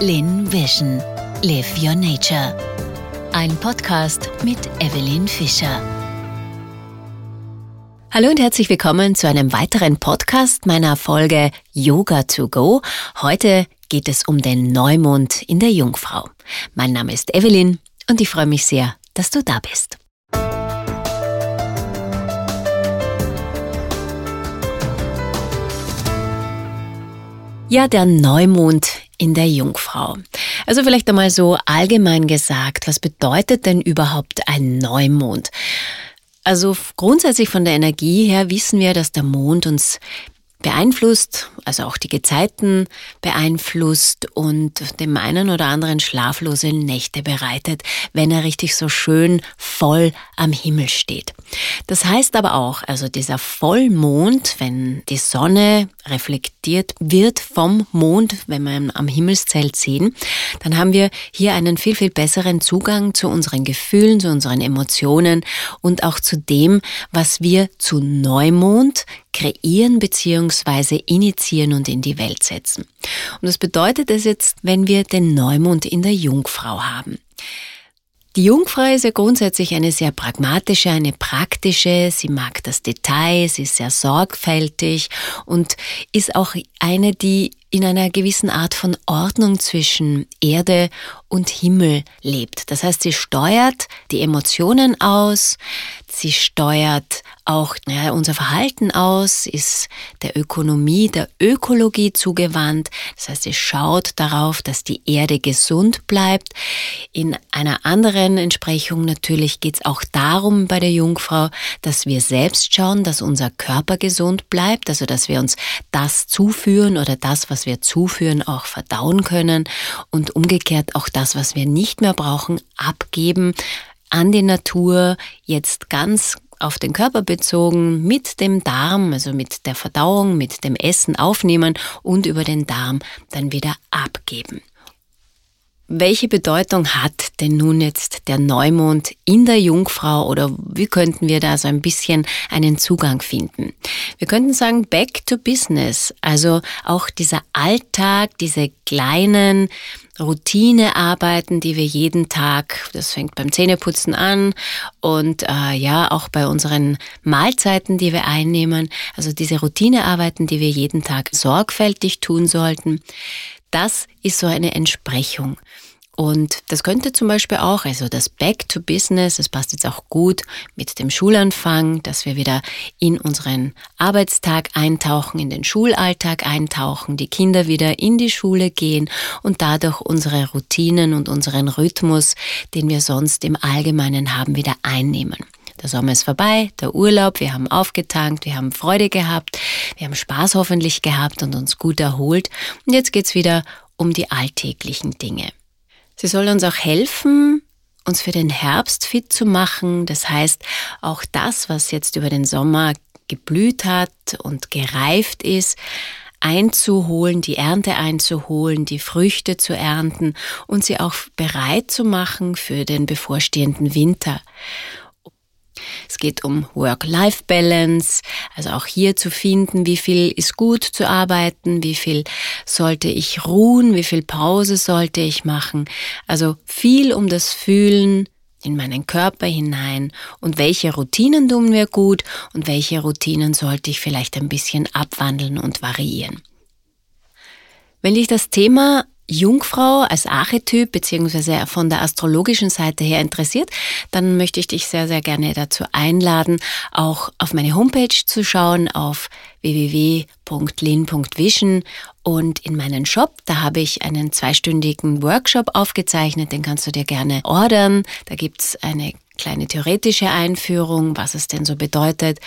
Lin Vision. Live Your Nature. Ein Podcast mit Evelyn Fischer. Hallo und herzlich willkommen zu einem weiteren Podcast meiner Folge Yoga to Go. Heute geht es um den Neumond in der Jungfrau. Mein Name ist Evelyn und ich freue mich sehr, dass du da bist. Ja, der Neumond in der Jungfrau. Also vielleicht einmal so allgemein gesagt, was bedeutet denn überhaupt ein Neumond? Also grundsätzlich von der Energie her wissen wir, dass der Mond uns beeinflusst, also auch die Gezeiten beeinflusst und dem einen oder anderen schlaflose Nächte bereitet, wenn er richtig so schön voll am Himmel steht. Das heißt aber auch, also dieser Vollmond, wenn die Sonne reflektiert wird vom Mond, wenn wir ihn am Himmelszelt sehen, dann haben wir hier einen viel, viel besseren Zugang zu unseren Gefühlen, zu unseren Emotionen und auch zu dem, was wir zu Neumond kreieren bzw. initiieren und in die Welt setzen. Und das bedeutet es jetzt, wenn wir den Neumond in der Jungfrau haben. Die Jungfrau ist ja grundsätzlich eine sehr pragmatische, eine praktische, sie mag das Detail, sie ist sehr sorgfältig und ist auch eine, die in einer gewissen Art von Ordnung zwischen Erde und Himmel lebt. Das heißt, sie steuert die Emotionen aus, sie steuert auch ja, unser Verhalten aus, ist der Ökonomie, der Ökologie zugewandt. Das heißt, sie schaut darauf, dass die Erde gesund bleibt. In einer anderen Entsprechung natürlich geht es auch darum bei der Jungfrau, dass wir selbst schauen, dass unser Körper gesund bleibt, also dass wir uns das zuführen oder das, was wir zuführen, auch verdauen können und umgekehrt auch das, was wir nicht mehr brauchen, abgeben an die Natur, jetzt ganz auf den Körper bezogen mit dem Darm, also mit der Verdauung, mit dem Essen aufnehmen und über den Darm dann wieder abgeben. Welche Bedeutung hat denn nun jetzt der Neumond in der Jungfrau oder wie könnten wir da so ein bisschen einen Zugang finden? Wir könnten sagen, back to business. Also auch dieser Alltag, diese kleinen Routinearbeiten, die wir jeden Tag, das fängt beim Zähneputzen an und äh, ja auch bei unseren Mahlzeiten, die wir einnehmen, also diese Routinearbeiten, die wir jeden Tag sorgfältig tun sollten, das ist so eine Entsprechung. Und das könnte zum Beispiel auch, also das Back to Business, das passt jetzt auch gut mit dem Schulanfang, dass wir wieder in unseren Arbeitstag eintauchen, in den Schulalltag eintauchen, die Kinder wieder in die Schule gehen und dadurch unsere Routinen und unseren Rhythmus, den wir sonst im Allgemeinen haben, wieder einnehmen. Der Sommer ist vorbei, der Urlaub, wir haben aufgetankt, wir haben Freude gehabt, wir haben Spaß hoffentlich gehabt und uns gut erholt. Und jetzt geht's wieder um die alltäglichen Dinge. Sie soll uns auch helfen, uns für den Herbst fit zu machen. Das heißt, auch das, was jetzt über den Sommer geblüht hat und gereift ist, einzuholen, die Ernte einzuholen, die Früchte zu ernten und sie auch bereit zu machen für den bevorstehenden Winter. Es geht um Work-Life-Balance, also auch hier zu finden, wie viel ist gut zu arbeiten, wie viel sollte ich ruhen, wie viel Pause sollte ich machen. Also viel um das Fühlen in meinen Körper hinein und welche Routinen tun mir gut und welche Routinen sollte ich vielleicht ein bisschen abwandeln und variieren. Wenn dich das Thema Jungfrau als Archetyp beziehungsweise von der astrologischen Seite her interessiert, dann möchte ich dich sehr, sehr gerne dazu einladen, auch auf meine Homepage zu schauen, auf www.lin.vision und in meinen Shop, da habe ich einen zweistündigen Workshop aufgezeichnet, den kannst du dir gerne ordern. Da gibt's eine kleine theoretische Einführung, was es denn so bedeutet,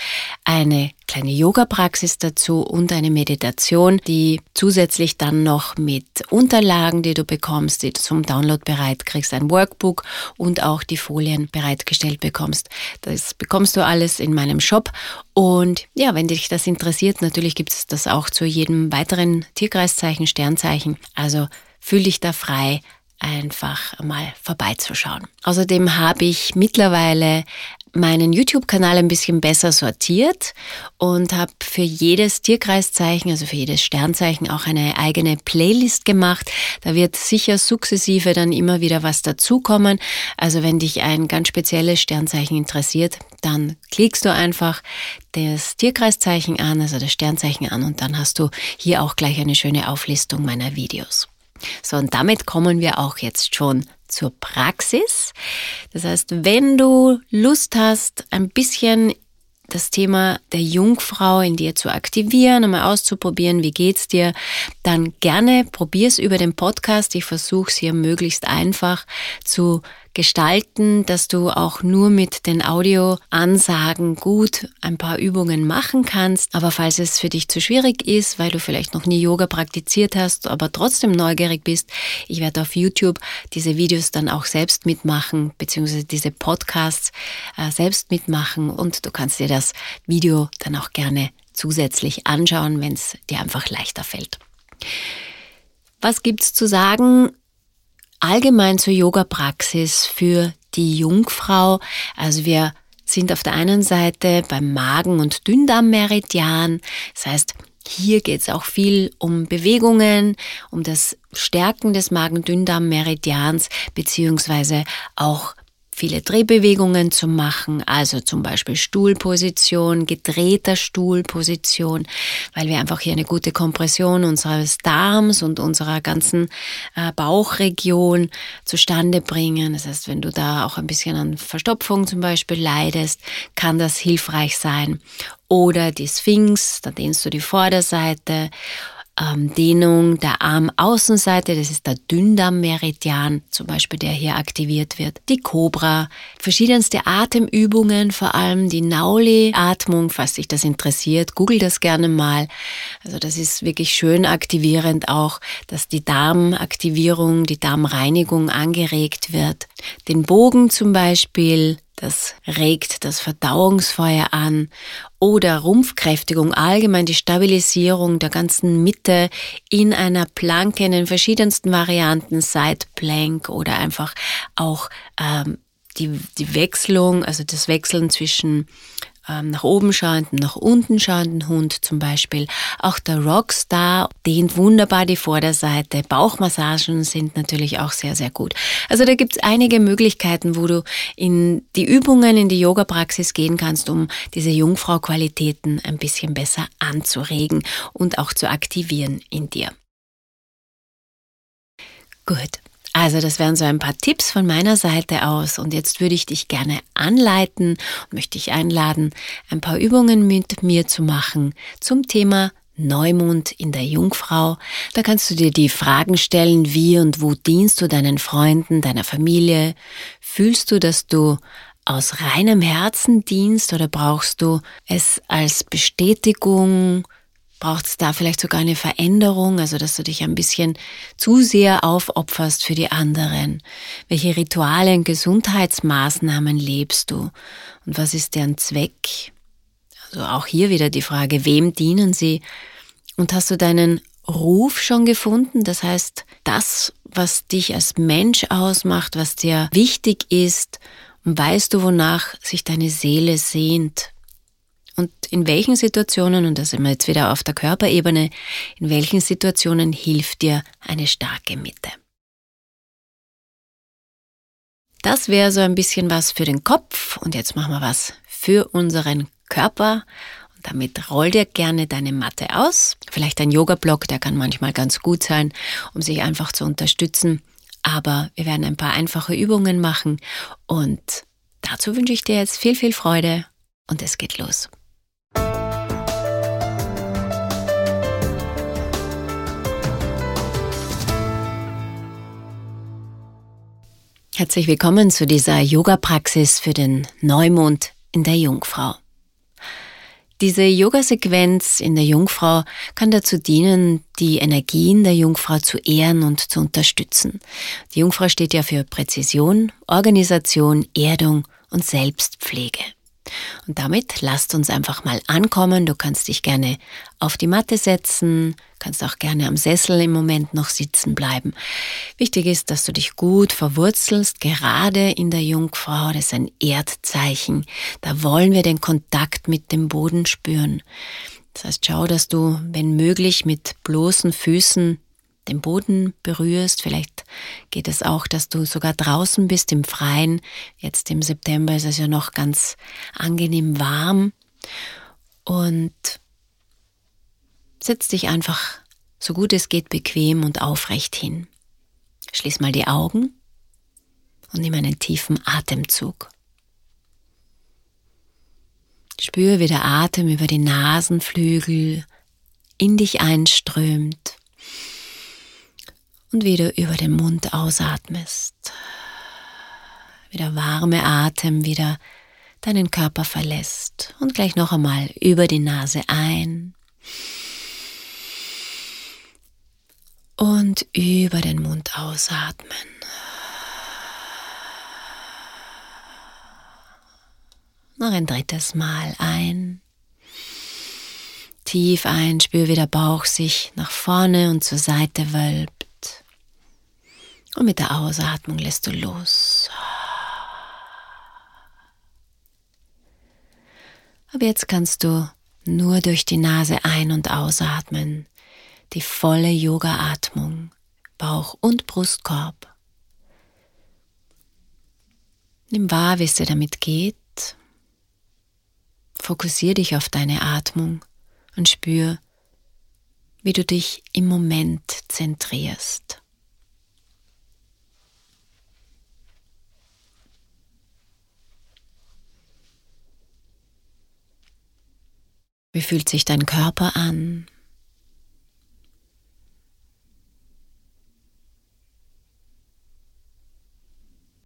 eine kleine Yoga-Praxis dazu und eine Meditation, die zusätzlich dann noch mit Unterlagen, die du bekommst, die du zum Download bereit kriegst, ein Workbook und auch die Folien bereitgestellt bekommst. Das bekommst du alles in meinem Shop. Und ja, wenn dich das interessiert, natürlich gibt es das auch zu jedem weiteren Tierkreiszeichen, Sternzeichen. Also fühl dich da frei, einfach mal vorbeizuschauen. Außerdem habe ich mittlerweile meinen YouTube-Kanal ein bisschen besser sortiert und habe für jedes Tierkreiszeichen, also für jedes Sternzeichen auch eine eigene Playlist gemacht. Da wird sicher sukzessive dann immer wieder was dazukommen. Also wenn dich ein ganz spezielles Sternzeichen interessiert, dann klickst du einfach das Tierkreiszeichen an, also das Sternzeichen an und dann hast du hier auch gleich eine schöne Auflistung meiner Videos. So, und damit kommen wir auch jetzt schon zur Praxis. Das heißt, wenn du Lust hast, ein bisschen das Thema der Jungfrau in dir zu aktivieren, einmal auszuprobieren, wie geht's dir, dann gerne probier's über den Podcast. Ich versuche es hier möglichst einfach zu gestalten, dass du auch nur mit den Audioansagen gut ein paar Übungen machen kannst. Aber falls es für dich zu schwierig ist, weil du vielleicht noch nie Yoga praktiziert hast, aber trotzdem neugierig bist, ich werde auf YouTube diese Videos dann auch selbst mitmachen, beziehungsweise diese Podcasts äh, selbst mitmachen und du kannst dir das Video dann auch gerne zusätzlich anschauen, wenn es dir einfach leichter fällt. Was gibt's zu sagen? Allgemein zur Yoga-Praxis für die Jungfrau. Also wir sind auf der einen Seite beim Magen- und Dünndarmmeridian. Das heißt, hier geht es auch viel um Bewegungen, um das Stärken des Magen-Dünndarm-Meridians, beziehungsweise auch viele Drehbewegungen zu machen, also zum Beispiel Stuhlposition, gedrehter Stuhlposition, weil wir einfach hier eine gute Kompression unseres Darms und unserer ganzen äh, Bauchregion zustande bringen. Das heißt, wenn du da auch ein bisschen an Verstopfung zum Beispiel leidest, kann das hilfreich sein. Oder die Sphinx, da dehnst du die Vorderseite ähm, Dehnung der Armaußenseite, das ist der Dünndarmmeridian zum Beispiel, der hier aktiviert wird. Die Cobra, verschiedenste Atemübungen, vor allem die Nauli-Atmung, falls dich das interessiert, google das gerne mal. Also das ist wirklich schön aktivierend auch, dass die Darmaktivierung, die Darmreinigung angeregt wird. Den Bogen zum Beispiel, das regt das Verdauungsfeuer an oder Rumpfkräftigung, allgemein die Stabilisierung der ganzen Mitte in einer Planke in den verschiedensten Varianten, Side Plank oder einfach auch ähm, die, die Wechselung, also das Wechseln zwischen nach oben schauenden, nach unten schauenden Hund zum Beispiel. Auch der Rockstar dehnt wunderbar die Vorderseite. Bauchmassagen sind natürlich auch sehr, sehr gut. Also da gibt es einige Möglichkeiten, wo du in die Übungen, in die Yoga-Praxis gehen kannst, um diese Jungfrau-Qualitäten ein bisschen besser anzuregen und auch zu aktivieren in dir. Gut. Also das wären so ein paar Tipps von meiner Seite aus und jetzt würde ich dich gerne anleiten und möchte dich einladen, ein paar Übungen mit mir zu machen zum Thema Neumond in der Jungfrau. Da kannst du dir die Fragen stellen, wie und wo dienst du deinen Freunden, deiner Familie? Fühlst du, dass du aus reinem Herzen dienst oder brauchst du es als Bestätigung, Braucht es da vielleicht sogar eine Veränderung, also dass du dich ein bisschen zu sehr aufopferst für die anderen? Welche Rituale und Gesundheitsmaßnahmen lebst du? Und was ist deren Zweck? Also auch hier wieder die Frage, wem dienen sie? Und hast du deinen Ruf schon gefunden? Das heißt, das, was dich als Mensch ausmacht, was dir wichtig ist, und weißt du, wonach sich deine Seele sehnt? Und in welchen Situationen, und da sind wir jetzt wieder auf der Körperebene, in welchen Situationen hilft dir eine starke Mitte? Das wäre so ein bisschen was für den Kopf und jetzt machen wir was für unseren Körper. Und damit roll dir gerne deine Matte aus. Vielleicht ein Yoga-Block, der kann manchmal ganz gut sein, um sich einfach zu unterstützen. Aber wir werden ein paar einfache Übungen machen und dazu wünsche ich dir jetzt viel, viel Freude und es geht los. Herzlich willkommen zu dieser Yoga-Praxis für den Neumond in der Jungfrau. Diese Yoga-Sequenz in der Jungfrau kann dazu dienen, die Energien der Jungfrau zu ehren und zu unterstützen. Die Jungfrau steht ja für Präzision, Organisation, Erdung und Selbstpflege. Und damit lasst uns einfach mal ankommen. Du kannst dich gerne auf die Matte setzen, kannst auch gerne am Sessel im Moment noch sitzen bleiben. Wichtig ist, dass du dich gut verwurzelst, gerade in der Jungfrau. Das ist ein Erdzeichen. Da wollen wir den Kontakt mit dem Boden spüren. Das heißt, schau, dass du, wenn möglich, mit bloßen Füßen den Boden berührst. Vielleicht geht es auch, dass du sogar draußen bist im Freien. Jetzt im September ist es ja noch ganz angenehm warm. Und setz dich einfach so gut es geht bequem und aufrecht hin. Schließ mal die Augen und nimm einen tiefen Atemzug. Spür, wie der Atem über die Nasenflügel in dich einströmt und wieder über den Mund ausatmest. Wieder warme Atem wieder deinen Körper verlässt und gleich noch einmal über die Nase ein und über den Mund ausatmen. Noch ein drittes Mal ein. Tief ein, spür wie der Bauch sich nach vorne und zur Seite wölbt. Und mit der Ausatmung lässt du los. Aber jetzt kannst du nur durch die Nase ein- und ausatmen. Die volle Yoga-Atmung, Bauch- und Brustkorb. Nimm wahr, wie es dir damit geht. Fokussiere dich auf deine Atmung und spür, wie du dich im Moment zentrierst. Wie fühlt sich dein Körper an?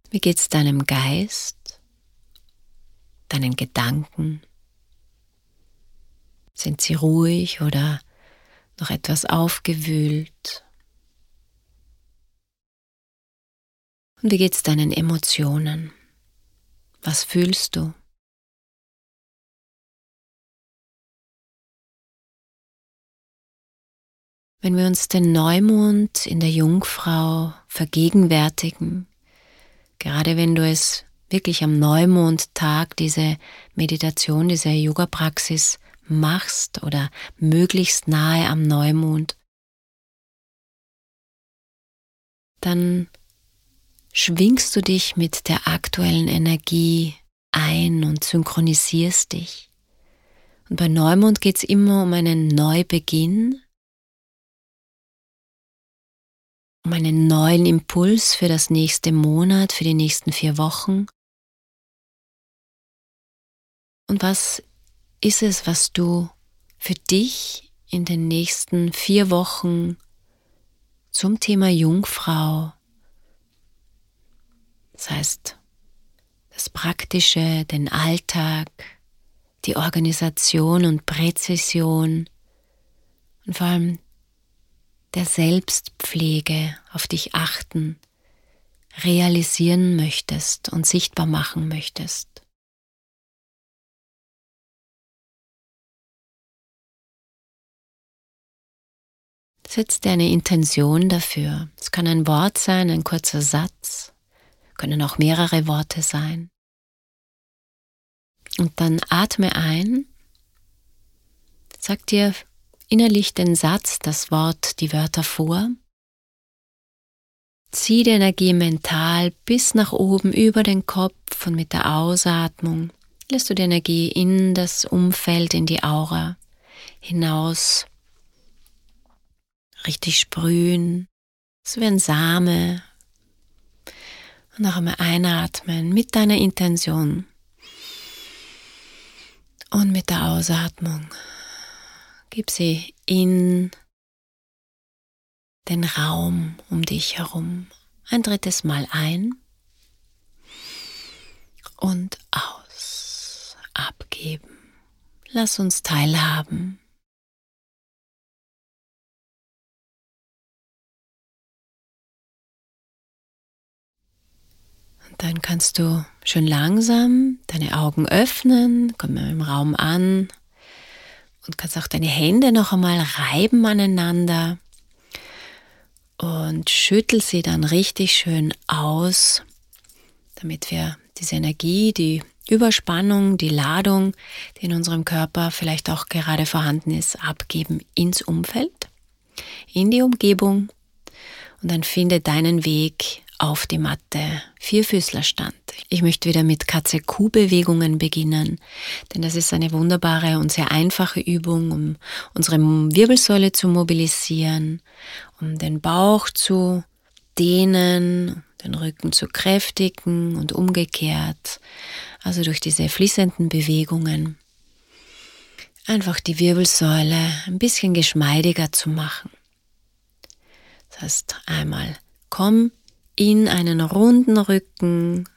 Wie geht's deinem Geist, deinen Gedanken? Sind sie ruhig oder noch etwas aufgewühlt? Und wie geht's deinen Emotionen? Was fühlst du? Wenn wir uns den Neumond in der Jungfrau vergegenwärtigen, gerade wenn du es wirklich am Neumondtag diese Meditation, diese Yoga-Praxis machst oder möglichst nahe am Neumond, dann schwingst du dich mit der aktuellen Energie ein und synchronisierst dich. Und bei Neumond geht es immer um einen Neubeginn, um einen neuen Impuls für das nächste Monat, für die nächsten vier Wochen. Und was ist es, was du für dich in den nächsten vier Wochen zum Thema Jungfrau, das heißt das Praktische, den Alltag, die Organisation und Präzision und vor allem der Selbstpflege auf dich achten, realisieren möchtest und sichtbar machen möchtest. Setz dir eine Intention dafür. Es kann ein Wort sein, ein kurzer Satz, können auch mehrere Worte sein. Und dann atme ein, sag dir innerlich den Satz, das Wort, die Wörter vor. Zieh die Energie mental bis nach oben über den Kopf und mit der Ausatmung lässt du die Energie in das Umfeld, in die Aura hinaus richtig sprühen, so wie ein Same. Und noch einmal einatmen mit deiner Intention und mit der Ausatmung Gib sie in den Raum um dich herum ein drittes Mal ein und aus. Abgeben. Lass uns teilhaben. Und dann kannst du schön langsam deine Augen öffnen, komm im Raum an und kannst auch deine Hände noch einmal reiben aneinander und schüttel sie dann richtig schön aus, damit wir diese Energie, die Überspannung, die Ladung, die in unserem Körper vielleicht auch gerade vorhanden ist, abgeben ins Umfeld, in die Umgebung. Und dann finde deinen Weg auf die Matte, Vierfüßlerstand. Ich möchte wieder mit Katze-Kuh-Bewegungen beginnen, denn das ist eine wunderbare und sehr einfache Übung, um unsere Wirbelsäule zu mobilisieren, um den Bauch zu dehnen, den Rücken zu kräftigen und umgekehrt. Also durch diese fließenden Bewegungen einfach die Wirbelsäule ein bisschen geschmeidiger zu machen. Das heißt, einmal komm in einen runden Rücken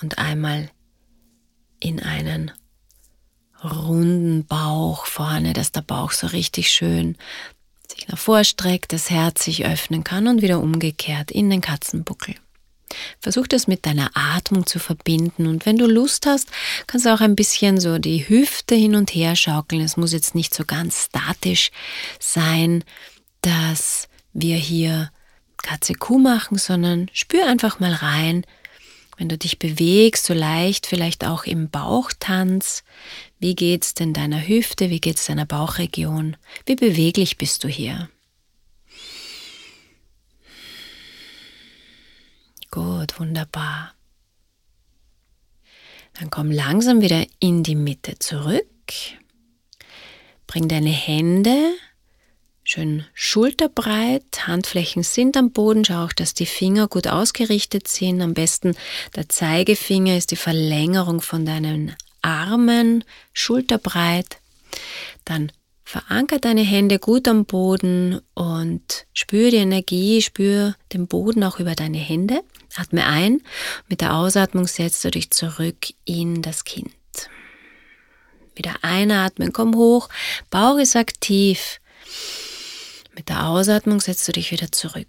und einmal in einen runden Bauch vorne, dass der Bauch so richtig schön sich nach vorstreckt, das Herz sich öffnen kann und wieder umgekehrt in den Katzenbuckel. Versuch das mit deiner Atmung zu verbinden und wenn du Lust hast, kannst du auch ein bisschen so die Hüfte hin und her schaukeln. Es muss jetzt nicht so ganz statisch sein, dass wir hier Katze Kuh machen, sondern spür einfach mal rein, wenn du dich bewegst, so leicht vielleicht auch im Bauchtanz. Wie geht's denn deiner Hüfte? Wie geht's deiner Bauchregion? Wie beweglich bist du hier? Gut, wunderbar. Dann komm langsam wieder in die Mitte zurück. Bring deine Hände Schön schulterbreit, Handflächen sind am Boden, schau auch, dass die Finger gut ausgerichtet sind. Am besten der Zeigefinger ist die Verlängerung von deinen Armen, schulterbreit. Dann veranker deine Hände gut am Boden und spür die Energie, spür den Boden auch über deine Hände. Atme ein. Mit der Ausatmung setzt du dich zurück in das Kind. Wieder einatmen, komm hoch. Bauch ist aktiv. Mit der Ausatmung setzt du dich wieder zurück.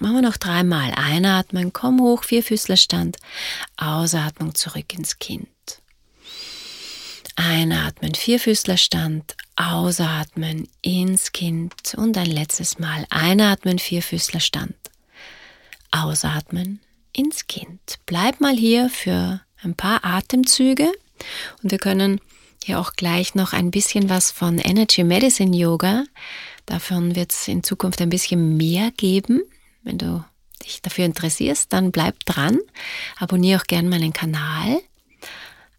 Machen wir noch dreimal. Einatmen, komm hoch, Vierfüßlerstand. Ausatmung zurück ins Kind. Einatmen, Vierfüßlerstand. Ausatmen ins Kind. Und ein letztes Mal. Einatmen, Vierfüßlerstand. Ausatmen ins Kind. Bleib mal hier für ein paar Atemzüge und wir können hier auch gleich noch ein bisschen was von Energy Medicine Yoga. Davon wird es in Zukunft ein bisschen mehr geben. Wenn du dich dafür interessierst, dann bleib dran. Abonniere auch gerne meinen Kanal.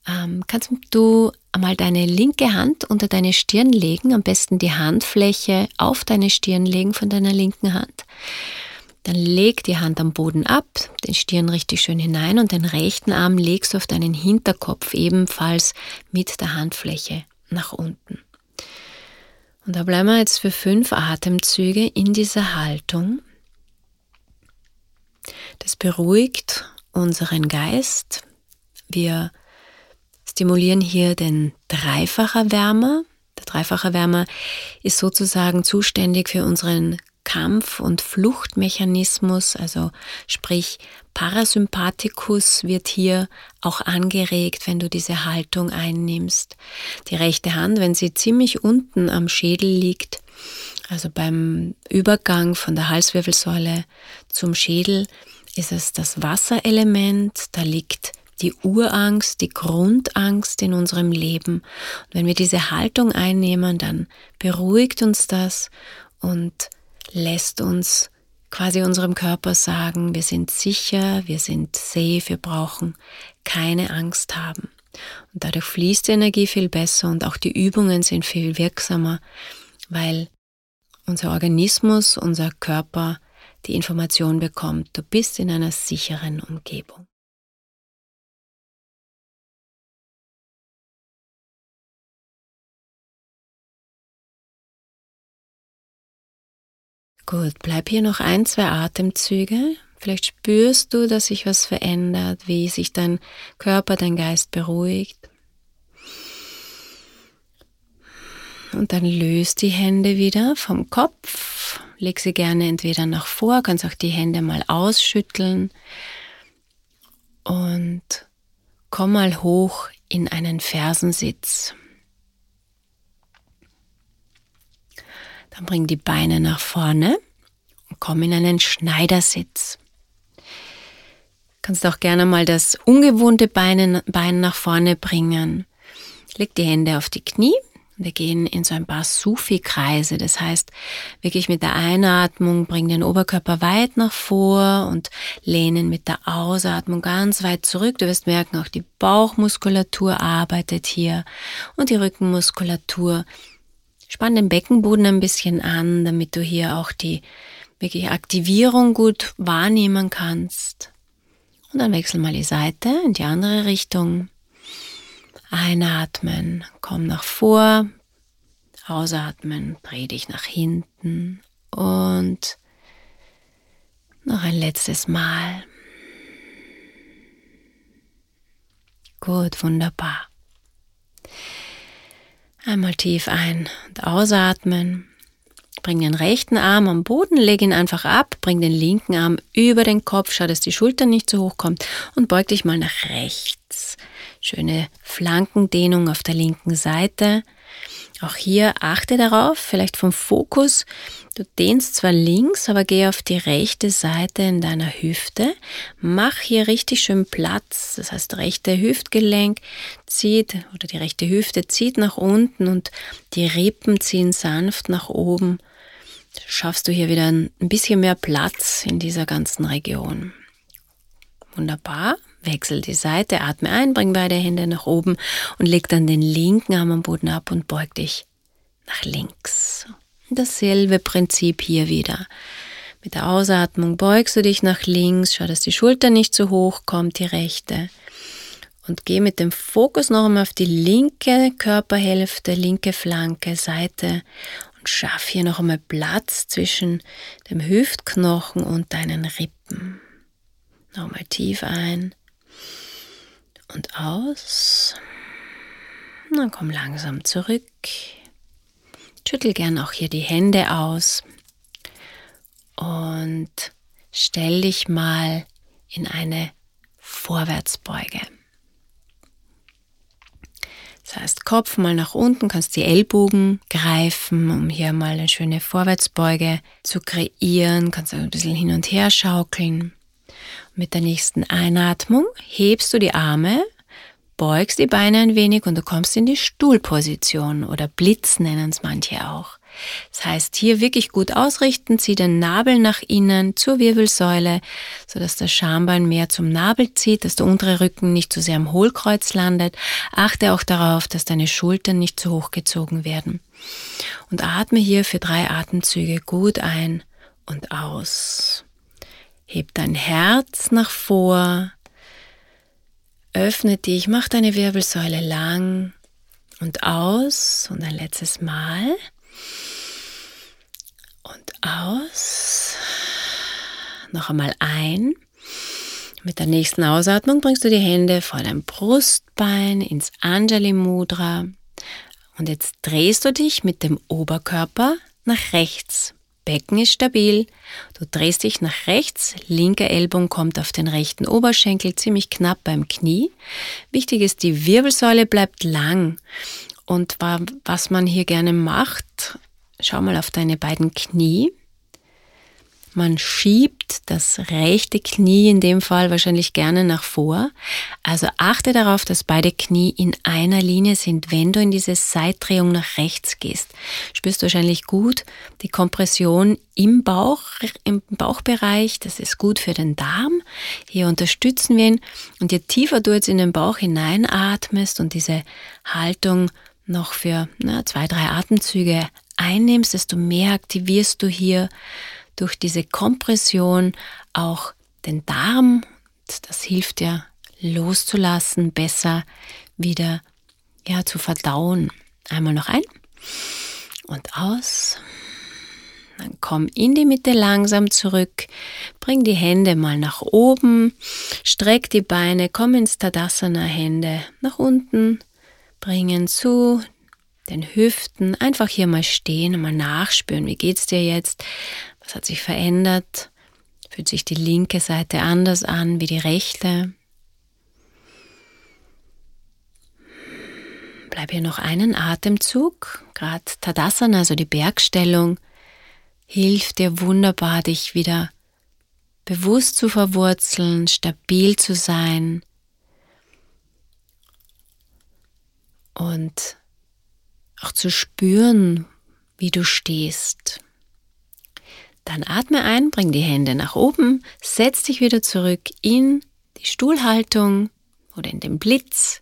Ähm, kannst du einmal deine linke Hand unter deine Stirn legen, am besten die Handfläche auf deine Stirn legen von deiner linken Hand. Dann leg die Hand am Boden ab, den Stirn richtig schön hinein und den rechten Arm legst du auf deinen Hinterkopf ebenfalls mit der Handfläche nach unten. Und da bleiben wir jetzt für fünf Atemzüge in dieser Haltung. Das beruhigt unseren Geist. Wir stimulieren hier den dreifacher Wärmer. Der dreifache Wärmer ist sozusagen zuständig für unseren Kampf- und Fluchtmechanismus, also sprich Parasympathikus wird hier auch angeregt, wenn du diese Haltung einnimmst. Die rechte Hand, wenn sie ziemlich unten am Schädel liegt, also beim Übergang von der Halswirbelsäule zum Schädel, ist es das Wasserelement, da liegt die Urangst, die Grundangst in unserem Leben. Und wenn wir diese Haltung einnehmen, dann beruhigt uns das und lässt uns quasi unserem Körper sagen, wir sind sicher, wir sind safe, wir brauchen keine Angst haben. Und dadurch fließt die Energie viel besser und auch die Übungen sind viel wirksamer, weil unser Organismus, unser Körper die Information bekommt, du bist in einer sicheren Umgebung. Gut, bleib hier noch ein, zwei Atemzüge. Vielleicht spürst du, dass sich was verändert, wie sich dein Körper, dein Geist beruhigt. Und dann löst die Hände wieder vom Kopf, leg sie gerne entweder nach vor, kannst auch die Hände mal ausschütteln und komm mal hoch in einen Fersensitz. Dann bring die Beine nach vorne und komm in einen Schneidersitz. Kannst auch gerne mal das ungewohnte Bein, Bein nach vorne bringen. Leg die Hände auf die Knie wir gehen in so ein paar Sufi-Kreise. Das heißt, wirklich mit der Einatmung bring den Oberkörper weit nach vor und lehnen mit der Ausatmung ganz weit zurück. Du wirst merken, auch die Bauchmuskulatur arbeitet hier und die Rückenmuskulatur. Spann den Beckenboden ein bisschen an, damit du hier auch die wirklich Aktivierung gut wahrnehmen kannst. Und dann wechsel mal die Seite in die andere Richtung. Einatmen, komm nach vor, ausatmen, dreh dich nach hinten und noch ein letztes Mal. Gut, wunderbar. Einmal tief ein- und ausatmen. Bring den rechten Arm am Boden, leg ihn einfach ab, bring den linken Arm über den Kopf, schau, dass die Schulter nicht zu hoch kommt und beug dich mal nach rechts. Schöne Flankendehnung auf der linken Seite. Auch hier achte darauf, vielleicht vom Fokus. Du dehnst zwar links, aber geh auf die rechte Seite in deiner Hüfte. Mach hier richtig schön Platz. Das heißt, rechte Hüftgelenk zieht oder die rechte Hüfte zieht nach unten und die Rippen ziehen sanft nach oben. Schaffst du hier wieder ein bisschen mehr Platz in dieser ganzen Region. Wunderbar. Wechsel die Seite, atme ein, bring beide Hände nach oben und leg dann den linken Arm am Boden ab und beug dich nach links. Dasselbe Prinzip hier wieder. Mit der Ausatmung beugst du dich nach links, schau, dass die Schulter nicht zu hoch kommt, die rechte. Und geh mit dem Fokus noch einmal auf die linke Körperhälfte, linke Flanke, Seite und schaff hier noch einmal Platz zwischen dem Hüftknochen und deinen Rippen. Nochmal tief ein und aus. dann komm langsam zurück. Schüttel gern auch hier die Hände aus und stell dich mal in eine Vorwärtsbeuge. Das heißt, Kopf mal nach unten, kannst die Ellbogen greifen, um hier mal eine schöne Vorwärtsbeuge zu kreieren, kannst ein bisschen hin und her schaukeln. Mit der nächsten Einatmung hebst du die Arme, beugst die Beine ein wenig und du kommst in die Stuhlposition oder Blitz nennen es manche auch. Das heißt, hier wirklich gut ausrichten, zieh den Nabel nach innen zur Wirbelsäule, sodass das Schambein mehr zum Nabel zieht, dass der untere Rücken nicht zu sehr am Hohlkreuz landet. Achte auch darauf, dass deine Schultern nicht zu hoch gezogen werden. Und atme hier für drei Atemzüge gut ein und aus. Heb dein Herz nach vor. Öffne dich, mach deine Wirbelsäule lang und aus und ein letztes Mal. Und aus. Noch einmal ein. Mit der nächsten Ausatmung bringst du die Hände vor dein Brustbein ins Anjali Mudra. Und jetzt drehst du dich mit dem Oberkörper nach rechts. Becken ist stabil. Du drehst dich nach rechts, linker Ellbogen kommt auf den rechten Oberschenkel ziemlich knapp beim Knie. Wichtig ist, die Wirbelsäule bleibt lang. Und was man hier gerne macht, schau mal auf deine beiden Knie. Man schiebt das rechte Knie in dem Fall wahrscheinlich gerne nach vor. Also achte darauf, dass beide Knie in einer Linie sind, wenn du in diese Seitdrehung nach rechts gehst. Spürst du wahrscheinlich gut die Kompression im Bauch, im Bauchbereich. Das ist gut für den Darm. Hier unterstützen wir ihn. Und je tiefer du jetzt in den Bauch hineinatmest und diese Haltung noch für na, zwei, drei Atemzüge einnimmst, desto mehr aktivierst du hier durch diese Kompression auch den Darm. Das hilft ja loszulassen, besser wieder ja, zu verdauen. Einmal noch ein und aus. Dann komm in die Mitte langsam zurück. Bring die Hände mal nach oben. Streck die Beine. Komm ins Tadasana Hände nach unten. Bringen zu den Hüften. Einfach hier mal stehen mal nachspüren. Wie geht's dir jetzt? Was hat sich verändert? Fühlt sich die linke Seite anders an wie die rechte? Bleib hier noch einen Atemzug. Gerade Tadasana, also die Bergstellung, hilft dir wunderbar, dich wieder bewusst zu verwurzeln, stabil zu sein und auch zu spüren, wie du stehst. Dann atme ein, bring die Hände nach oben, setz dich wieder zurück in die Stuhlhaltung oder in den Blitz.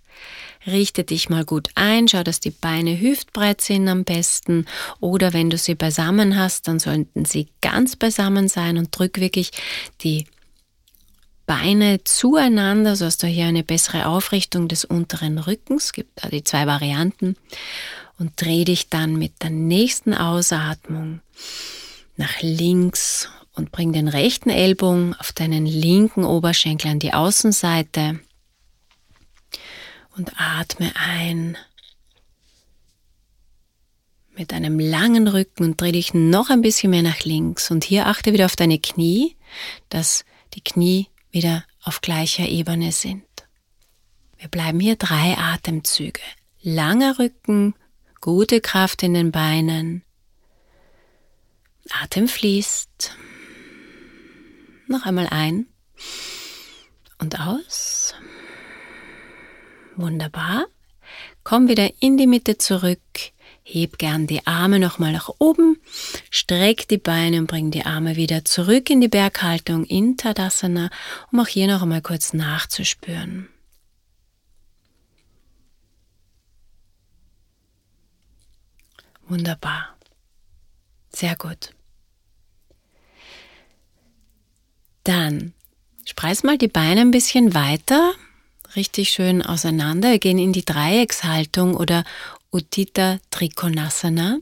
Richte dich mal gut ein, schau, dass die Beine hüftbreit sind am besten. Oder wenn du sie beisammen hast, dann sollten sie ganz beisammen sein und drück wirklich die Beine zueinander, so hast du hier eine bessere Aufrichtung des unteren Rückens. Gibt da die zwei Varianten. Und dreh dich dann mit der nächsten Ausatmung nach links und bring den rechten Ellbogen auf deinen linken Oberschenkel an die Außenseite und atme ein mit einem langen Rücken und dreh dich noch ein bisschen mehr nach links. Und hier achte wieder auf deine Knie, dass die Knie wieder auf gleicher Ebene sind. Wir bleiben hier drei Atemzüge. Langer Rücken, gute Kraft in den Beinen. Atem fließt. Noch einmal ein und aus. Wunderbar. Komm wieder in die Mitte zurück. Heb gern die Arme nochmal nach oben. Streck die Beine und bring die Arme wieder zurück in die Berghaltung in Tadasana, um auch hier noch einmal kurz nachzuspüren. Wunderbar. Sehr gut. Dann spreiß mal die Beine ein bisschen weiter, richtig schön auseinander. Wir gehen in die Dreieckshaltung oder Uttita Trikonasana.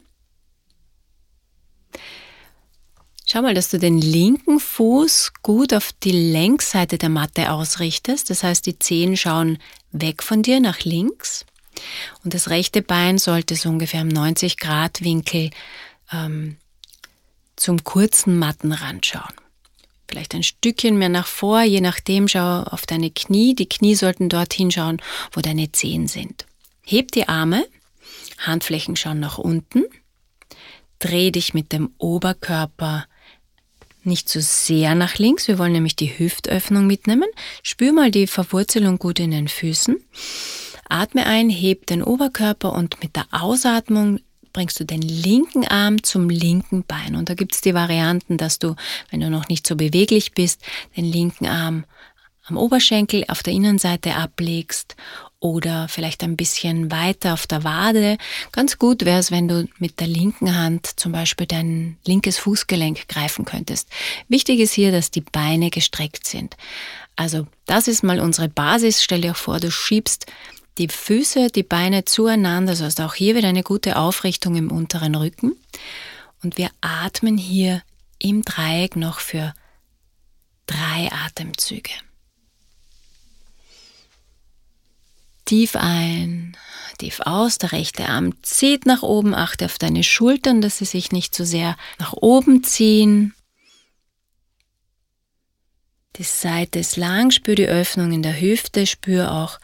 Schau mal, dass du den linken Fuß gut auf die Längsseite der Matte ausrichtest. Das heißt, die Zehen schauen weg von dir nach links. Und das rechte Bein sollte so ungefähr im 90 Grad Winkel ähm, zum kurzen Mattenrand schauen vielleicht ein Stückchen mehr nach vor, je nachdem schau auf deine Knie. Die Knie sollten dorthin schauen, wo deine Zehen sind. Heb die Arme, Handflächen schauen nach unten. Dreh dich mit dem Oberkörper nicht zu so sehr nach links. Wir wollen nämlich die Hüftöffnung mitnehmen. Spür mal die Verwurzelung gut in den Füßen. Atme ein, heb den Oberkörper und mit der Ausatmung bringst du den linken Arm zum linken Bein. Und da gibt es die Varianten, dass du, wenn du noch nicht so beweglich bist, den linken Arm am Oberschenkel auf der Innenseite ablegst oder vielleicht ein bisschen weiter auf der Wade. Ganz gut wäre es, wenn du mit der linken Hand zum Beispiel dein linkes Fußgelenk greifen könntest. Wichtig ist hier, dass die Beine gestreckt sind. Also das ist mal unsere Basis. Stell dir vor, du schiebst die Füße, die Beine zueinander, also hast auch hier wieder eine gute Aufrichtung im unteren Rücken. Und wir atmen hier im Dreieck noch für drei Atemzüge. Tief ein, tief aus, der rechte Arm zieht nach oben, achte auf deine Schultern, dass sie sich nicht zu so sehr nach oben ziehen. Die Seite ist lang, spür die Öffnung in der Hüfte, spür auch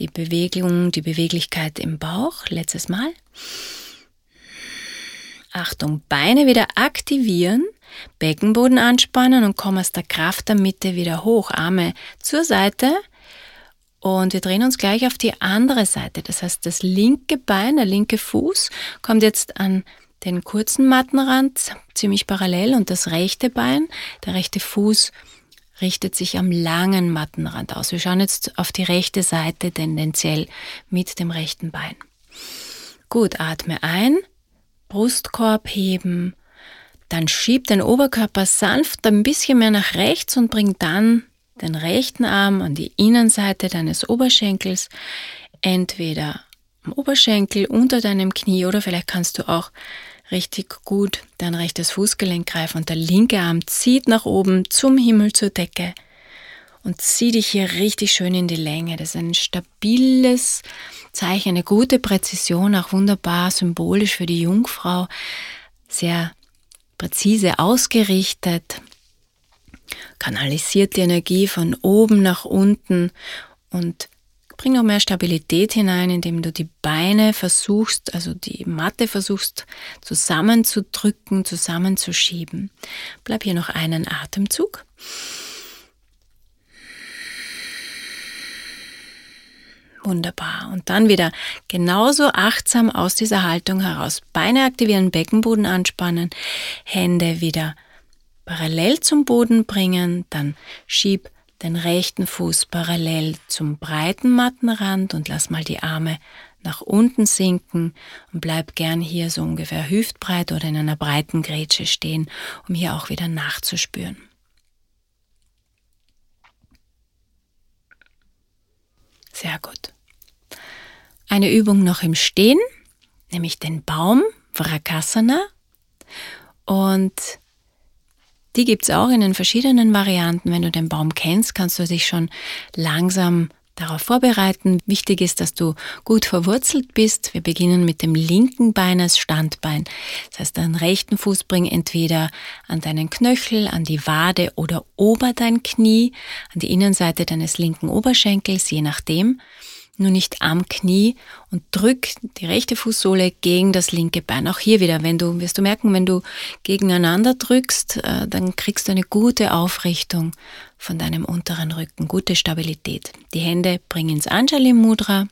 die Bewegung, die Beweglichkeit im Bauch. Letztes Mal. Achtung, Beine wieder aktivieren, Beckenboden anspannen und komm aus der Kraft der Mitte wieder hoch. Arme zur Seite und wir drehen uns gleich auf die andere Seite. Das heißt, das linke Bein, der linke Fuß kommt jetzt an den kurzen Mattenrand ziemlich parallel und das rechte Bein, der rechte Fuß richtet sich am langen Mattenrand aus. Wir schauen jetzt auf die rechte Seite tendenziell mit dem rechten Bein. Gut, atme ein, Brustkorb heben, dann schieb den Oberkörper sanft ein bisschen mehr nach rechts und bring dann den rechten Arm an die Innenseite deines Oberschenkels, entweder am Oberschenkel unter deinem Knie oder vielleicht kannst du auch richtig gut dein rechtes Fußgelenk greifen und der linke Arm zieht nach oben zum Himmel zur Decke und zieh dich hier richtig schön in die Länge. Das ist ein stabiles Zeichen, eine gute Präzision, auch wunderbar symbolisch für die Jungfrau. Sehr präzise ausgerichtet, kanalisiert die Energie von oben nach unten und bring noch mehr Stabilität hinein, indem du die Beine versuchst, also die Matte versuchst zusammenzudrücken, zusammenzuschieben. Bleib hier noch einen Atemzug. Wunderbar. Und dann wieder genauso achtsam aus dieser Haltung heraus. Beine aktivieren, Beckenboden anspannen, Hände wieder parallel zum Boden bringen, dann schieb den rechten Fuß parallel zum breiten Mattenrand und lass mal die Arme nach unten sinken und bleib gern hier so ungefähr hüftbreit oder in einer breiten Grätsche stehen, um hier auch wieder nachzuspüren. Sehr gut. Eine Übung noch im Stehen, nämlich den Baum, Vrakasana. Und die gibt es auch in den verschiedenen Varianten. Wenn du den Baum kennst, kannst du dich schon langsam darauf vorbereiten. Wichtig ist, dass du gut verwurzelt bist. Wir beginnen mit dem linken Bein als Standbein. Das heißt, deinen rechten Fuß bring entweder an deinen Knöchel, an die Wade oder ober dein Knie, an die Innenseite deines linken Oberschenkels, je nachdem nur nicht am Knie und drück die rechte Fußsohle gegen das linke Bein. Auch hier wieder, wenn du, wirst du merken, wenn du gegeneinander drückst, äh, dann kriegst du eine gute Aufrichtung von deinem unteren Rücken, gute Stabilität. Die Hände bringen ins Anjali Mudra.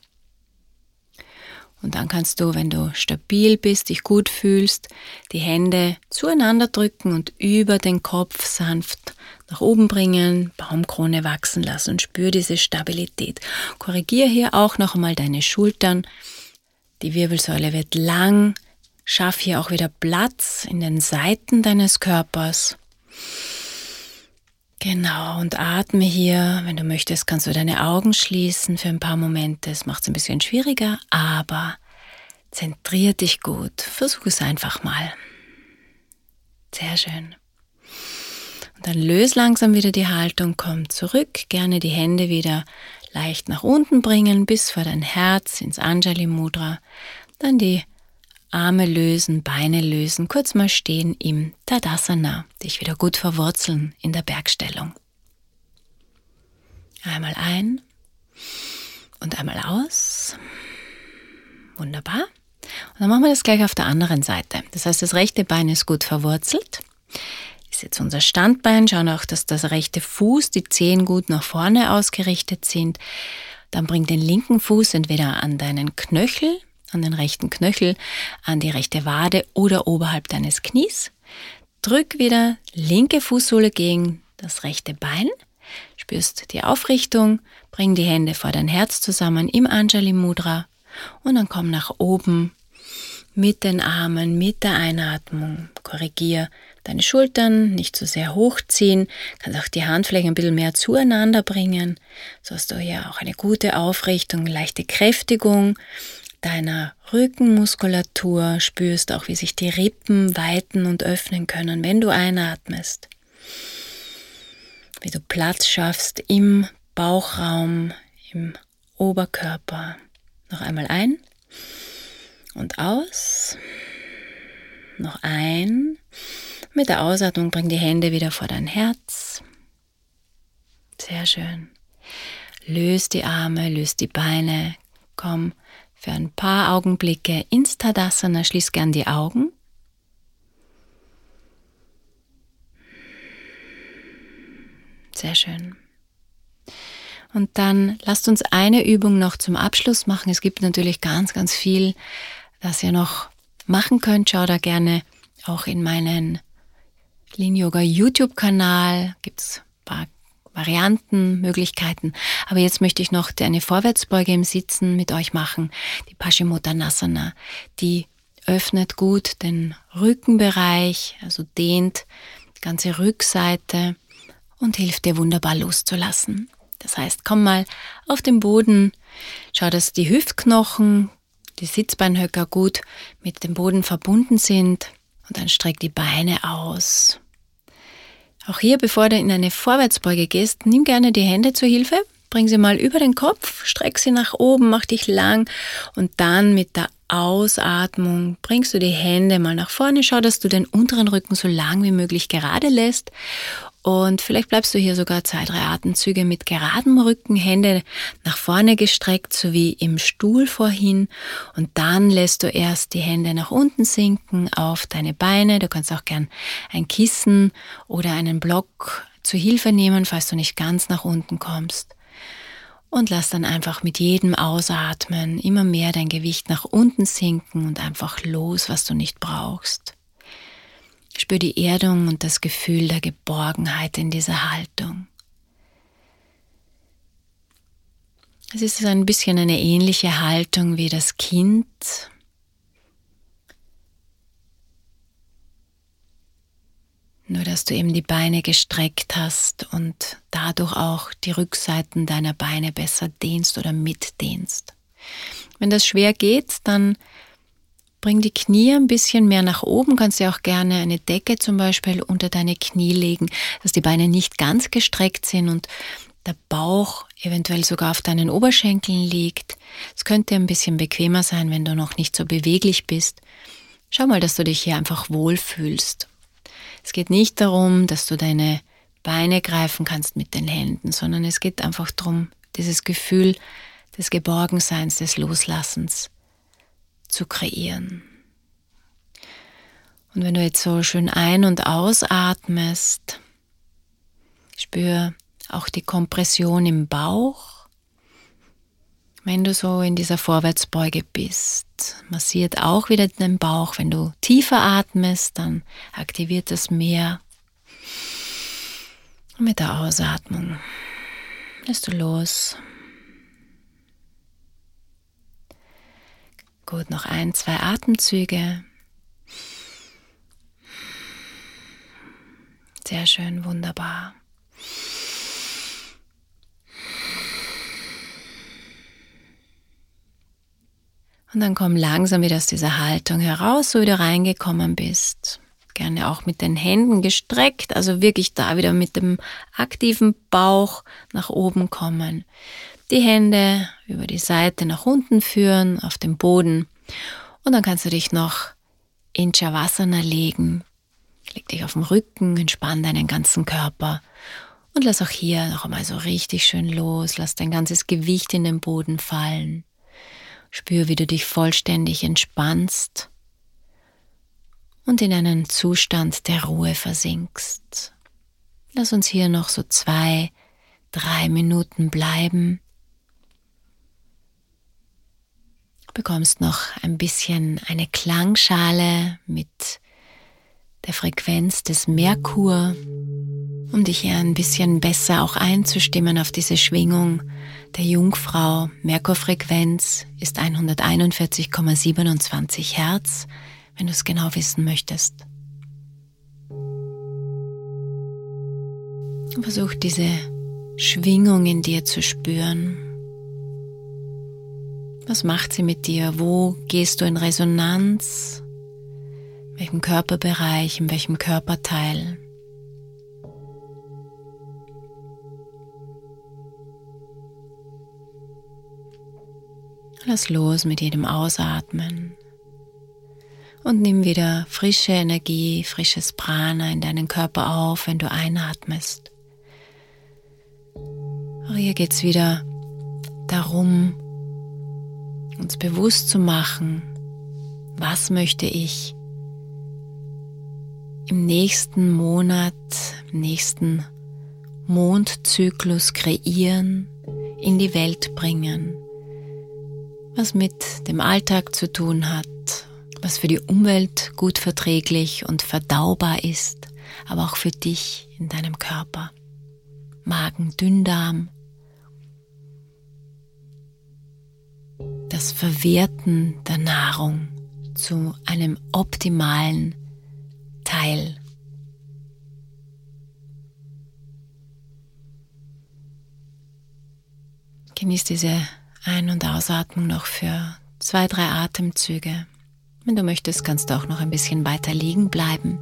Und dann kannst du, wenn du stabil bist, dich gut fühlst, die Hände zueinander drücken und über den Kopf sanft nach oben bringen, Baumkrone wachsen lassen und spür diese Stabilität. Korrigier hier auch noch einmal deine Schultern. Die Wirbelsäule wird lang. Schaff hier auch wieder Platz in den Seiten deines Körpers. Genau, und atme hier. Wenn du möchtest, kannst du deine Augen schließen für ein paar Momente. Es macht es ein bisschen schwieriger, aber zentrier dich gut. Versuch es einfach mal. Sehr schön. Und dann löse langsam wieder die Haltung, komm zurück, gerne die Hände wieder leicht nach unten bringen, bis vor dein Herz ins Anjali Mudra. Dann die Arme lösen, Beine lösen, kurz mal stehen im Tadasana, dich wieder gut verwurzeln in der Bergstellung. Einmal ein und einmal aus. Wunderbar. Und dann machen wir das gleich auf der anderen Seite. Das heißt, das rechte Bein ist gut verwurzelt ist jetzt unser Standbein. Schauen auch, dass das rechte Fuß, die Zehen gut nach vorne ausgerichtet sind. Dann bring den linken Fuß entweder an deinen Knöchel, an den rechten Knöchel, an die rechte Wade oder oberhalb deines Knies. Drück wieder linke Fußsohle gegen das rechte Bein. Spürst die Aufrichtung, bring die Hände vor dein Herz zusammen im Anjali Mudra und dann komm nach oben mit den Armen, mit der Einatmung. Korrigier deine Schultern nicht zu sehr hochziehen, kannst auch die Handflächen ein bisschen mehr zueinander bringen, so hast du hier auch eine gute Aufrichtung, leichte Kräftigung deiner Rückenmuskulatur, spürst auch, wie sich die Rippen weiten und öffnen können, wenn du einatmest. Wie du Platz schaffst im Bauchraum, im Oberkörper. Noch einmal ein und aus. Noch ein. Mit der Ausatmung bring die Hände wieder vor dein Herz. Sehr schön. Löst die Arme, löst die Beine. Komm für ein paar Augenblicke ins Tadasana. Schließ gern die Augen. Sehr schön. Und dann lasst uns eine Übung noch zum Abschluss machen. Es gibt natürlich ganz, ganz viel, das ihr noch machen könnt. Schau da gerne auch in meinen Lean Yoga YouTube-Kanal. Gibt es ein paar Varianten, Möglichkeiten. Aber jetzt möchte ich noch eine Vorwärtsbeuge im Sitzen mit euch machen. Die Paschimottanasana. Die öffnet gut den Rückenbereich, also dehnt die ganze Rückseite und hilft dir wunderbar loszulassen. Das heißt, komm mal auf den Boden, schau, dass die Hüftknochen, die Sitzbeinhöcker gut mit dem Boden verbunden sind und dann streck die Beine aus. Auch hier, bevor du in eine Vorwärtsbeuge gehst, nimm gerne die Hände zur Hilfe, bring sie mal über den Kopf, streck sie nach oben, mach dich lang und dann mit der Ausatmung bringst du die Hände mal nach vorne, schau, dass du den unteren Rücken so lang wie möglich gerade lässt und vielleicht bleibst du hier sogar zwei, drei Atemzüge mit geradem Rücken, Hände nach vorne gestreckt, so wie im Stuhl vorhin. Und dann lässt du erst die Hände nach unten sinken auf deine Beine. Du kannst auch gern ein Kissen oder einen Block zur Hilfe nehmen, falls du nicht ganz nach unten kommst. Und lass dann einfach mit jedem Ausatmen immer mehr dein Gewicht nach unten sinken und einfach los, was du nicht brauchst. Spür die Erdung und das Gefühl der Geborgenheit in dieser Haltung. Es ist ein bisschen eine ähnliche Haltung wie das Kind. Nur dass du eben die Beine gestreckt hast und dadurch auch die Rückseiten deiner Beine besser dehnst oder mitdehnst. Wenn das schwer geht, dann Bring die Knie ein bisschen mehr nach oben. Kannst dir auch gerne eine Decke zum Beispiel unter deine Knie legen, dass die Beine nicht ganz gestreckt sind und der Bauch eventuell sogar auf deinen Oberschenkeln liegt. Es könnte ein bisschen bequemer sein, wenn du noch nicht so beweglich bist. Schau mal, dass du dich hier einfach wohlfühlst. Es geht nicht darum, dass du deine Beine greifen kannst mit den Händen, sondern es geht einfach darum, dieses Gefühl des Geborgenseins, des Loslassens zu kreieren. Und wenn du jetzt so schön ein- und ausatmest, spür auch die Kompression im Bauch. Wenn du so in dieser Vorwärtsbeuge bist, massiert auch wieder den Bauch. Wenn du tiefer atmest, dann aktiviert das mehr. Und mit der Ausatmung lässt du los. Gut, noch ein, zwei Atemzüge. Sehr schön, wunderbar. Und dann komm langsam wieder aus dieser Haltung heraus, so wie du reingekommen bist. Gerne auch mit den Händen gestreckt, also wirklich da wieder mit dem aktiven Bauch nach oben kommen die Hände über die Seite nach unten führen, auf den Boden. Und dann kannst du dich noch in Shavasana legen. Leg dich auf den Rücken, entspann deinen ganzen Körper und lass auch hier noch einmal so richtig schön los. Lass dein ganzes Gewicht in den Boden fallen. Spür, wie du dich vollständig entspannst und in einen Zustand der Ruhe versinkst. Lass uns hier noch so zwei, drei Minuten bleiben bekommst noch ein bisschen eine Klangschale mit der Frequenz des Merkur, um dich hier ein bisschen besser auch einzustimmen auf diese Schwingung der Jungfrau. Merkurfrequenz ist 141,27 Hertz, wenn du es genau wissen möchtest. Versuch diese Schwingung in dir zu spüren. Was macht sie mit dir? Wo gehst du in Resonanz? In welchem Körperbereich, in welchem Körperteil? Lass los mit jedem Ausatmen und nimm wieder frische Energie, frisches Prana in deinen Körper auf, wenn du einatmest. Auch hier geht es wieder darum, uns bewusst zu machen, was möchte ich im nächsten Monat, im nächsten Mondzyklus kreieren, in die Welt bringen, was mit dem Alltag zu tun hat, was für die Umwelt gut verträglich und verdaubar ist, aber auch für dich in deinem Körper. Magen, Dünndarm, das Verwerten der Nahrung zu einem optimalen Teil. Genieß diese Ein- und Ausatmung noch für zwei, drei Atemzüge. Wenn du möchtest, kannst du auch noch ein bisschen weiter liegen bleiben.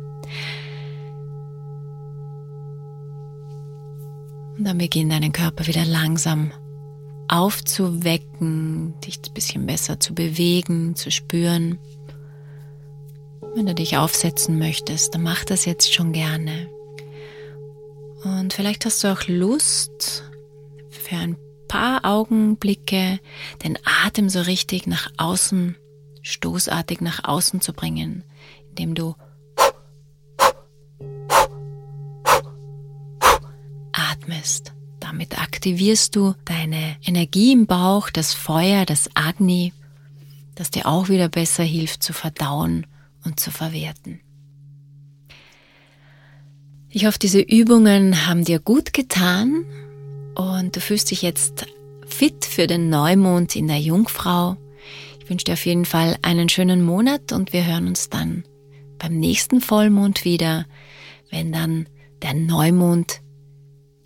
Und dann beginn deinen Körper wieder langsam aufzuwecken, dich ein bisschen besser zu bewegen, zu spüren. Wenn du dich aufsetzen möchtest, dann mach das jetzt schon gerne. Und vielleicht hast du auch Lust, für ein paar Augenblicke den Atem so richtig nach außen, stoßartig nach außen zu bringen, indem du atmest. Damit aktivierst du deine Energie im Bauch, das Feuer, das Agni, das dir auch wieder besser hilft zu verdauen und zu verwerten. Ich hoffe, diese Übungen haben dir gut getan und du fühlst dich jetzt fit für den Neumond in der Jungfrau. Ich wünsche dir auf jeden Fall einen schönen Monat und wir hören uns dann beim nächsten Vollmond wieder, wenn dann der Neumond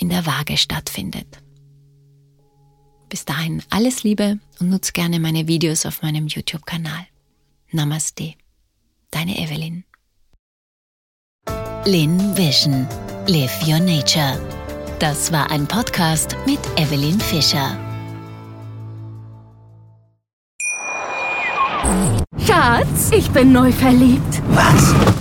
in der Waage stattfindet. Bis dahin alles Liebe und nutz gerne meine Videos auf meinem YouTube-Kanal. Namaste, deine Evelyn. Lin Vision. Live Your Nature. Das war ein Podcast mit Evelyn Fischer. Schatz, ich bin neu verliebt. Was?